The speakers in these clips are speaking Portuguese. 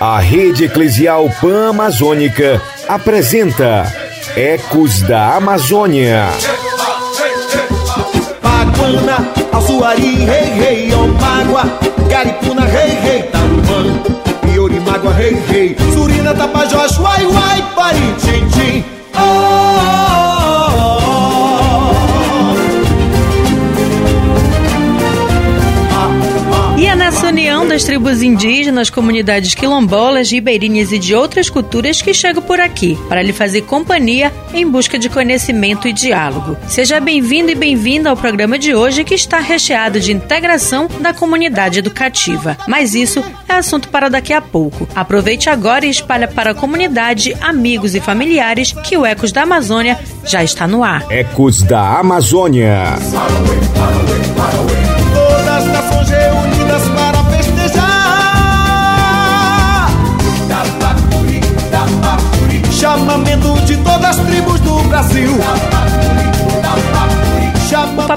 A Rede Eclesial Pan-Amazônica apresenta Ecos da Amazônia. Paguana, Alçuari, rei, rei, Omágua, Garipuna, rei, rei, Tarumã, Iorimágua, rei, rei, Surina, Tapajós, uai, uai, Parintim, oh, oh, tribos indígenas, comunidades quilombolas, ribeirinhas e de outras culturas que chego por aqui, para lhe fazer companhia em busca de conhecimento e diálogo. Seja bem-vindo e bem-vinda ao programa de hoje que está recheado de integração da comunidade educativa. Mas isso é assunto para daqui a pouco. Aproveite agora e espalha para a comunidade, amigos e familiares que o Ecos da Amazônia já está no ar. Ecos da Amazônia. Todas as nações reunidas para Chamamento de todas as tribos do Brasil.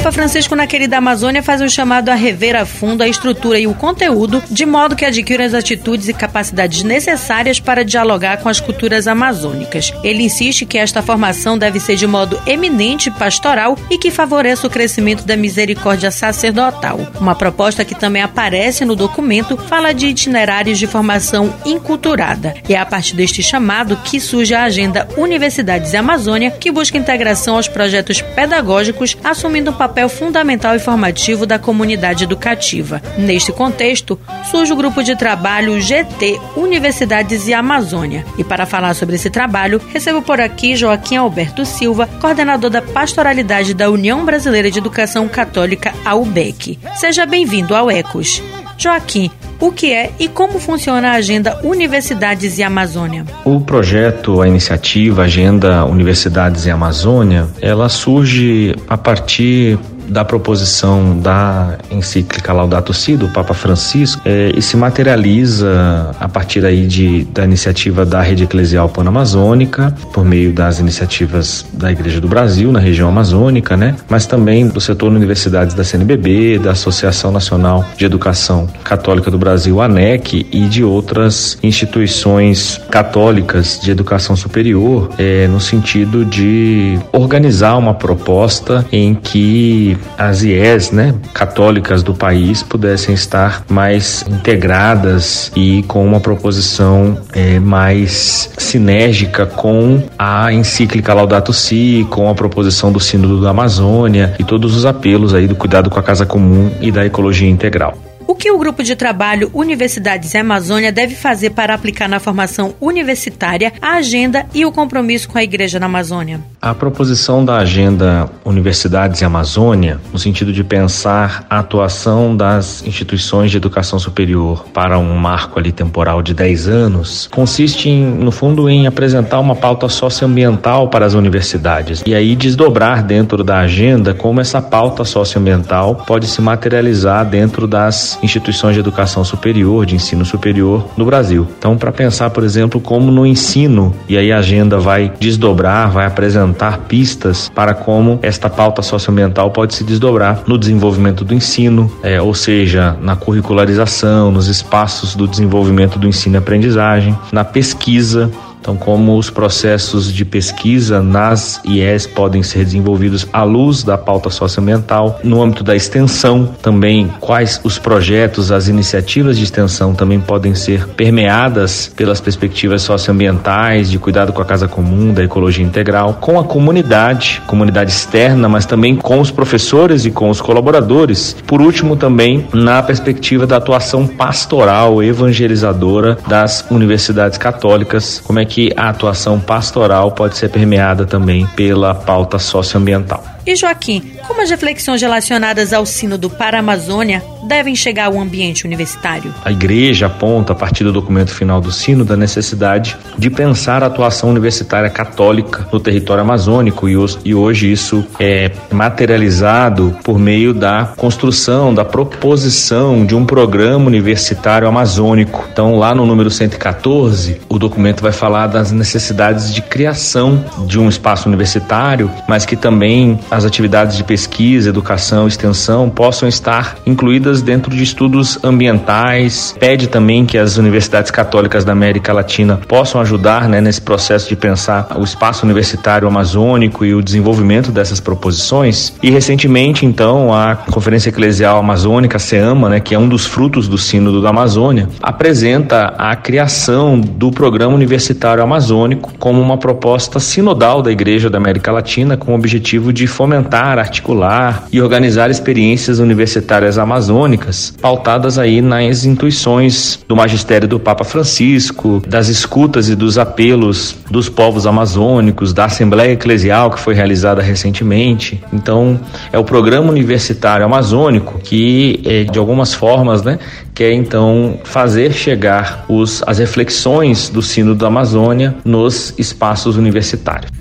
O Papa Francisco, na querida Amazônia, faz um chamado a rever a fundo a estrutura e o conteúdo, de modo que adquiram as atitudes e capacidades necessárias para dialogar com as culturas amazônicas. Ele insiste que esta formação deve ser de modo eminente pastoral e que favoreça o crescimento da misericórdia sacerdotal. Uma proposta que também aparece no documento fala de itinerários de formação inculturada. E é a partir deste chamado que surge a agenda Universidades Amazônia, que busca integração aos projetos pedagógicos, assumindo um papel fundamental e formativo da comunidade educativa. Neste contexto, surge o grupo de trabalho GT Universidades e Amazônia. E para falar sobre esse trabalho, recebo por aqui Joaquim Alberto Silva, coordenador da pastoralidade da União Brasileira de Educação Católica, a UBEC. Seja bem-vindo ao Ecos. Joaquim, o que é e como funciona a Agenda Universidades e Amazônia? O projeto, a iniciativa Agenda Universidades e Amazônia, ela surge a partir da proposição da encíclica Laudato Si do Papa Francisco é, e se materializa a partir aí de, da iniciativa da Rede Eclesial Pan-Amazônica, por meio das iniciativas da Igreja do Brasil na região amazônica, né? Mas também do setor universidades da CNBB, da Associação Nacional de Educação Católica do Brasil, ANEC, e de outras instituições católicas de educação superior, é, no sentido de organizar uma proposta em que as IES, né, católicas do país pudessem estar mais integradas e com uma proposição é, mais sinérgica com a encíclica Laudato Si, com a proposição do Sínodo da Amazônia e todos os apelos aí do cuidado com a casa comum e da ecologia integral. O que o grupo de trabalho Universidades e Amazônia deve fazer para aplicar na formação universitária a agenda e o compromisso com a Igreja na Amazônia? A proposição da agenda Universidades e Amazônia, no sentido de pensar a atuação das instituições de educação superior para um marco ali temporal de 10 anos, consiste em, no fundo em apresentar uma pauta socioambiental para as universidades e aí desdobrar dentro da agenda como essa pauta socioambiental pode se materializar dentro das instituições de educação superior, de ensino superior no Brasil. Então, para pensar, por exemplo, como no ensino, e aí a agenda vai desdobrar, vai apresentar pistas para como esta pauta socioambiental pode se desdobrar no desenvolvimento do ensino, é, ou seja, na curricularização, nos espaços do desenvolvimento do ensino e aprendizagem, na pesquisa, então, como os processos de pesquisa nas IES podem ser desenvolvidos à luz da pauta socioambiental, no âmbito da extensão, também quais os projetos, as iniciativas de extensão também podem ser permeadas pelas perspectivas socioambientais, de cuidado com a casa comum, da ecologia integral, com a comunidade, comunidade externa, mas também com os professores e com os colaboradores. Por último, também na perspectiva da atuação pastoral, evangelizadora das universidades católicas, como é que a atuação pastoral pode ser permeada também pela pauta socioambiental. E Joaquim, como as reflexões relacionadas ao Sínodo para Amazônia devem chegar ao ambiente universitário? A igreja aponta, a partir do documento final do Sínodo, a necessidade de pensar a atuação universitária católica no território amazônico e hoje isso é materializado por meio da construção, da proposição de um programa universitário amazônico. Então, lá no número 114, o documento vai falar das necessidades de criação de um espaço universitário, mas que também as atividades de pesquisa, educação, extensão possam estar incluídas dentro de estudos ambientais. Pede também que as universidades católicas da América Latina possam ajudar né, nesse processo de pensar o espaço universitário amazônico e o desenvolvimento dessas proposições. E recentemente, então, a Conferência Eclesial Amazônica, SEAMA, né, que é um dos frutos do Sínodo da Amazônia, apresenta a criação do Programa Universitário Amazônico como uma proposta sinodal da Igreja da América Latina com o objetivo de fomentar, articular e organizar experiências universitárias amazônicas, pautadas aí nas intuições do magistério do Papa Francisco, das escutas e dos apelos dos povos amazônicos, da Assembleia Eclesial que foi realizada recentemente. Então, é o Programa Universitário Amazônico que, eh, de algumas formas, né, quer então fazer chegar os, as reflexões do Sino da Amazônia nos espaços universitários.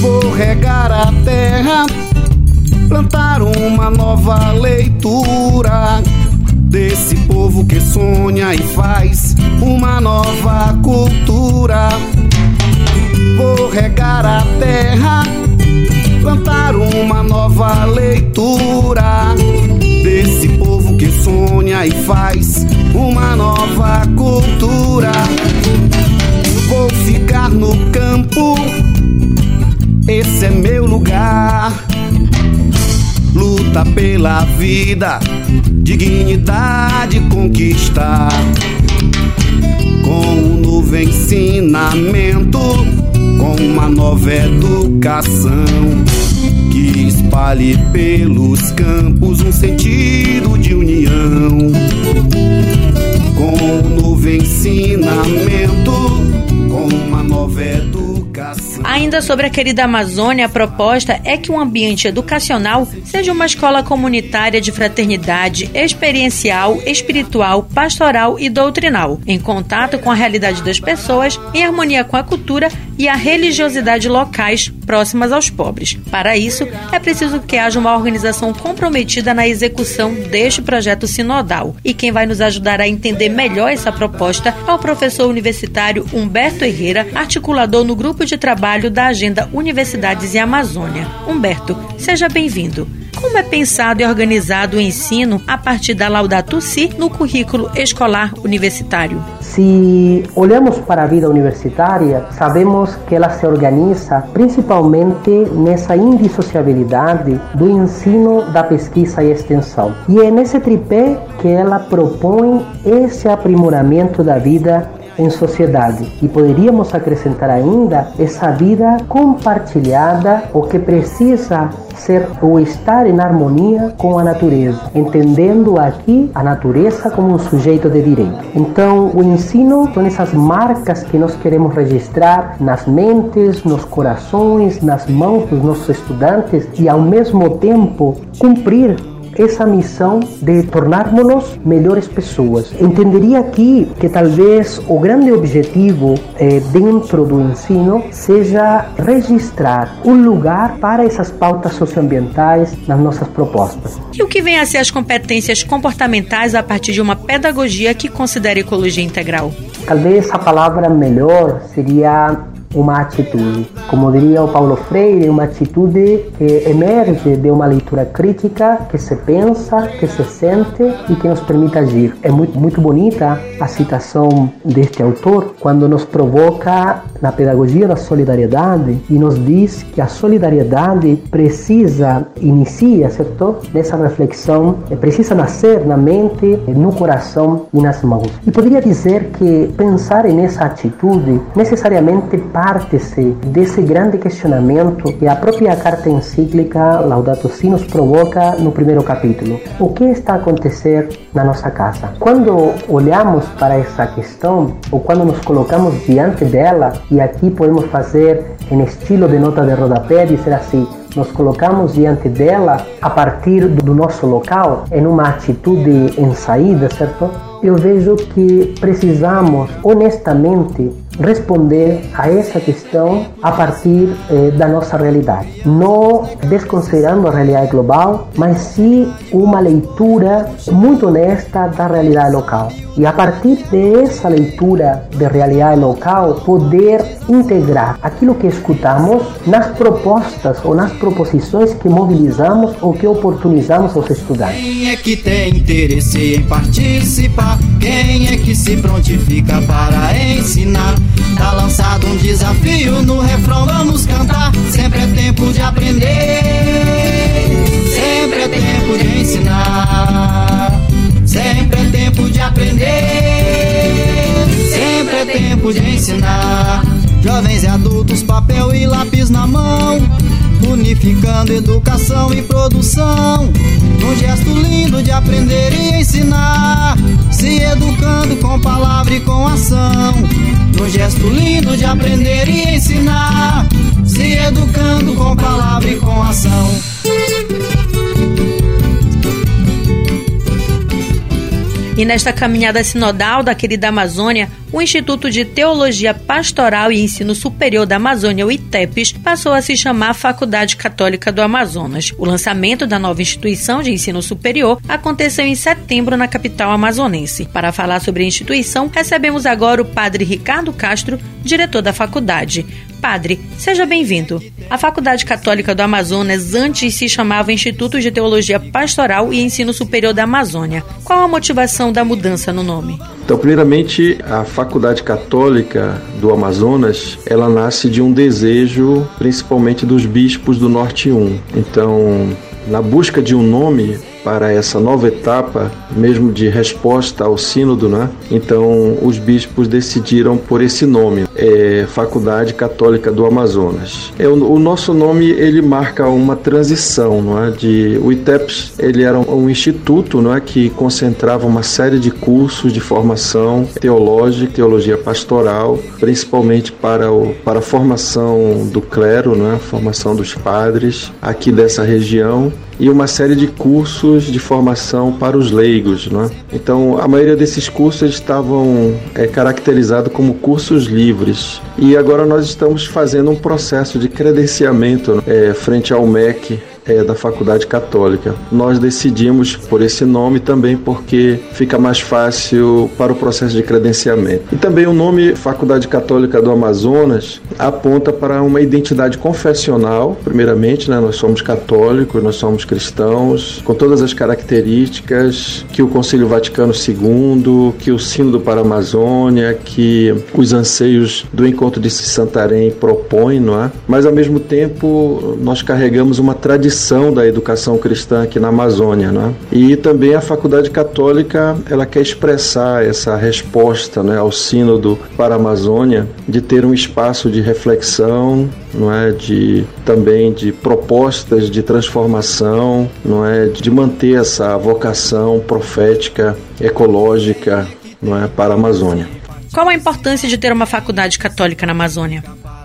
Vou regar a terra, plantar uma nova leitura desse povo que sonha e faz uma nova cultura. Vou regar a terra, plantar uma nova leitura desse povo que sonha e faz uma nova cultura. Luta pela vida, dignidade conquistar. Com um novo ensinamento, com uma nova educação que espalhe pelos campos um sentido de união. Com um novo ensinamento, com uma nova educação. Ainda sobre a querida Amazônia, a proposta é que um ambiente educacional seja uma escola comunitária de fraternidade, experiencial, espiritual, pastoral e doutrinal, em contato com a realidade das pessoas, em harmonia com a cultura e a religiosidade locais próximas aos pobres. Para isso, é preciso que haja uma organização comprometida na execução deste projeto sinodal. E quem vai nos ajudar a entender melhor essa proposta é o professor universitário Humberto Herrera, articulador no grupo de trabalho da Agenda Universidades e Amazônia. Humberto, seja bem-vindo. Como é pensado e organizado o ensino a partir da Laudato Si no currículo escolar universitário? Se olhamos para a vida universitária, sabemos que ela se organiza principalmente nessa indissociabilidade do ensino, da pesquisa e extensão. E é nesse tripé que ela propõe esse aprimoramento da vida em sociedade. E poderíamos acrescentar ainda essa vida compartilhada, o que precisa ser ou estar em harmonia com a natureza, entendendo aqui a natureza como um sujeito de direito. Então, o ensino são essas marcas que nós queremos registrar nas mentes, nos corações, nas mãos dos nossos estudantes e, ao mesmo tempo, cumprir essa missão de tornarmos-nos melhores pessoas. Entenderia aqui que talvez o grande objetivo eh, dentro do ensino seja registrar um lugar para essas pautas socioambientais nas nossas propostas. E o que vem a ser as competências comportamentais a partir de uma pedagogia que considere ecologia integral? Talvez a palavra melhor seria uma atitude. Como diria o Paulo Freire, uma atitude que emerge de uma leitura crítica, que se pensa, que se sente e que nos permite agir. É muito, muito bonita a citação deste autor quando nos provoca na pedagogia da solidariedade e nos diz que a solidariedade precisa, inicia, certo? Dessa reflexão, precisa nascer na mente, no coração e nas mãos. E poderia dizer que pensar nessa atitude necessariamente parte-se desse grande questionamento que a própria carta encíclica Laudato Si nos provoca no primeiro capítulo. O que está a acontecer na nossa casa? Quando olhamos para essa questão, ou quando nos colocamos diante dela, e aqui podemos fazer em estilo de nota de rodapé, dizer assim, nos colocamos diante dela a partir do nosso local, em uma atitude em saída, certo? Eu vejo que precisamos honestamente responder a essa questão a partir eh, da nossa realidade. Não desconsiderando a realidade global, mas sim uma leitura muito honesta da realidade local. E a partir dessa leitura de realidade local, poder integrar aquilo que escutamos nas propostas ou nas proposições que mobilizamos ou que oportunizamos aos estudantes. Quem é que tem interesse em participar? Quem é que se prontifica para ensinar? Tá lançado um desafio no refrão, vamos cantar. Sempre é tempo de aprender, sempre é tempo de ensinar, sempre é tempo de aprender, sempre é tempo de ensinar. Jovens e adultos, papel e lápis na mão unificando educação e produção. Num gesto lindo de aprender e ensinar, se educando com palavra e com ação. Num gesto lindo de aprender e ensinar, se educando com palavra e com ação. E nesta caminhada sinodal da querida Amazônia, o Instituto de Teologia Pastoral e Ensino Superior da Amazônia, o ITEPES, passou a se chamar Faculdade Católica do Amazonas. O lançamento da nova instituição de ensino superior aconteceu em setembro na capital amazonense. Para falar sobre a instituição, recebemos agora o padre Ricardo Castro, diretor da faculdade. Padre, seja bem-vindo. A Faculdade Católica do Amazonas antes se chamava Instituto de Teologia Pastoral e Ensino Superior da Amazônia. Qual a motivação da mudança no nome? Então, primeiramente, a Faculdade Católica do Amazonas, ela nasce de um desejo, principalmente dos bispos do Norte 1. Então, na busca de um nome, para essa nova etapa, mesmo de resposta ao sínodo, né? Então os bispos decidiram por esse nome, é Faculdade Católica do Amazonas. É o, o nosso nome ele marca uma transição, não é? De o ITEPS ele era um, um instituto, não é, que concentrava uma série de cursos de formação teológica, teologia pastoral, principalmente para o para a formação do clero, não é? Formação dos padres aqui dessa região e uma série de cursos de formação para os leigos. Né? Então, a maioria desses cursos estavam é, caracterizados como cursos livres. E agora nós estamos fazendo um processo de credenciamento é, frente ao MEC é, da Faculdade Católica. Nós decidimos por esse nome também porque fica mais fácil para o processo de credenciamento. E também o nome Faculdade Católica do Amazonas aponta para uma identidade confessional, primeiramente, né? nós somos católicos, nós somos cristãos, com todas as características que o Concílio Vaticano II, que o Sínodo para a Amazônia, que os anseios do encontro de Santarém propõem, não é? Mas ao mesmo tempo nós carregamos uma tradição da educação cristã aqui na Amazônia, né? E também a Faculdade Católica, ela quer expressar essa resposta, né, ao sínodo para a Amazônia de ter um espaço de reflexão, não é, de também de propostas de transformação, não é, de manter essa vocação profética, ecológica, não é, para a Amazônia. Qual a importância de ter uma faculdade católica na Amazônia?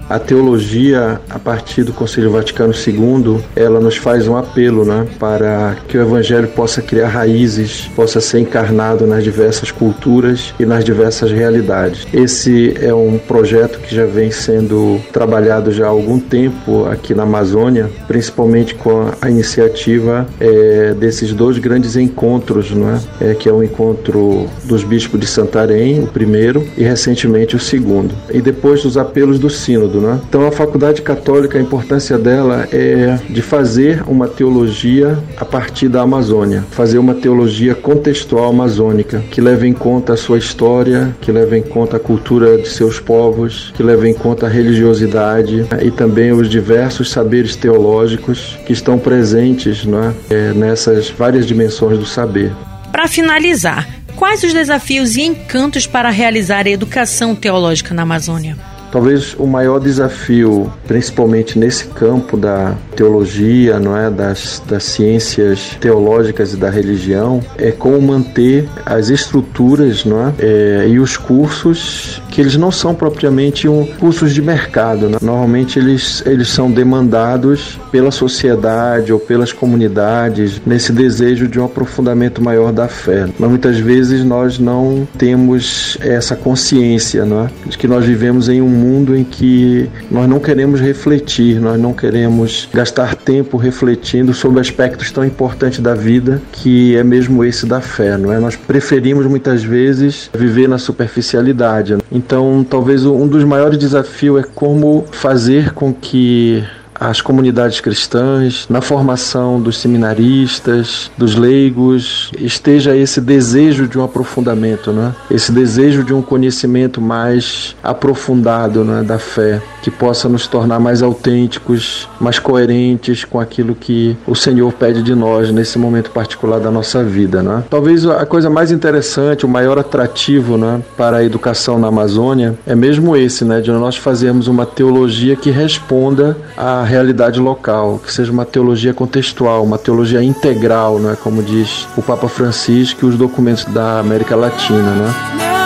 A teologia, a partir do Conselho Vaticano II, ela nos faz um apelo né, para que o Evangelho possa criar raízes, possa ser encarnado nas diversas culturas e nas diversas realidades. Esse é um projeto que já vem sendo trabalhado já há algum tempo aqui na Amazônia, principalmente com a iniciativa é, desses dois grandes encontros, né, é, que é o encontro dos bispos de Santarém, o primeiro, e recentemente o segundo. E depois dos apelos do Sínodo né? Então a faculdade católica, a importância dela é de fazer uma teologia a partir da Amazônia, fazer uma teologia contextual amazônica, que leve em conta a sua história, que leve em conta a cultura de seus povos, que leve em conta a religiosidade e também os diversos saberes teológicos que estão presentes né, nessas várias dimensões do saber. Para finalizar, quais os desafios e encantos para realizar a educação teológica na Amazônia? Talvez o maior desafio, principalmente nesse campo da teologia, não é, das, das ciências teológicas e da religião, é como manter as estruturas, não é, é e os cursos que que eles não são propriamente um, cursos de mercado. Né? Normalmente eles, eles são demandados pela sociedade ou pelas comunidades nesse desejo de um aprofundamento maior da fé. Mas muitas vezes nós não temos essa consciência né? de que nós vivemos em um mundo em que nós não queremos refletir, nós não queremos gastar tempo refletindo sobre aspectos tão importantes da vida que é mesmo esse da fé, não é? Nós preferimos muitas vezes viver na superficialidade. Então, talvez um dos maiores desafios é como fazer com que as comunidades cristãs, na formação dos seminaristas, dos leigos, esteja esse desejo de um aprofundamento, né? esse desejo de um conhecimento mais aprofundado né? da fé, que possa nos tornar mais autênticos, mais coerentes com aquilo que o Senhor pede de nós nesse momento particular da nossa vida. Né? Talvez a coisa mais interessante, o maior atrativo né? para a educação na Amazônia é mesmo esse, né? de nós fazermos uma teologia que responda a realidade local, que seja uma teologia contextual, uma teologia integral, né, como diz o Papa Francisco e os documentos da América Latina. Né?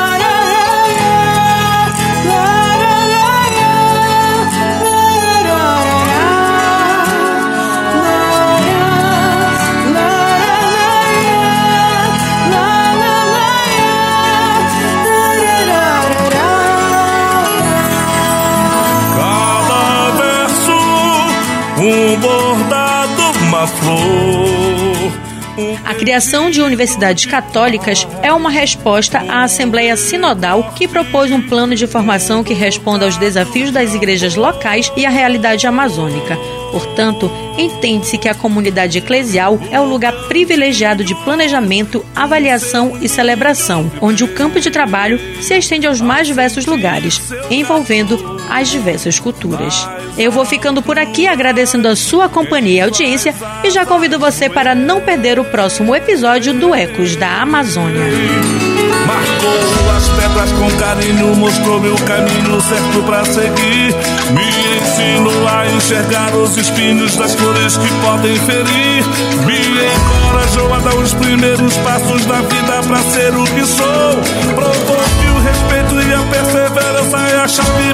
A criação de universidades católicas é uma resposta à Assembleia Sinodal que propôs um plano de formação que responda aos desafios das igrejas locais e à realidade amazônica. Portanto, entende-se que a comunidade eclesial é o lugar privilegiado de planejamento, avaliação e celebração, onde o campo de trabalho se estende aos mais diversos lugares, envolvendo as diversas culturas. Eu vou ficando por aqui agradecendo a sua companhia e audiência e já convido você para não perder o próximo episódio do Ecos da Amazônia. Marcou as pedras com carinho, mostrou-me o caminho certo para seguir. Me ensinou a enxergar os espinhos das flores que podem ferir. Me encorajou a dar os primeiros passos da vida para ser o que sou. Provou que o respeito e a perseverança é a chave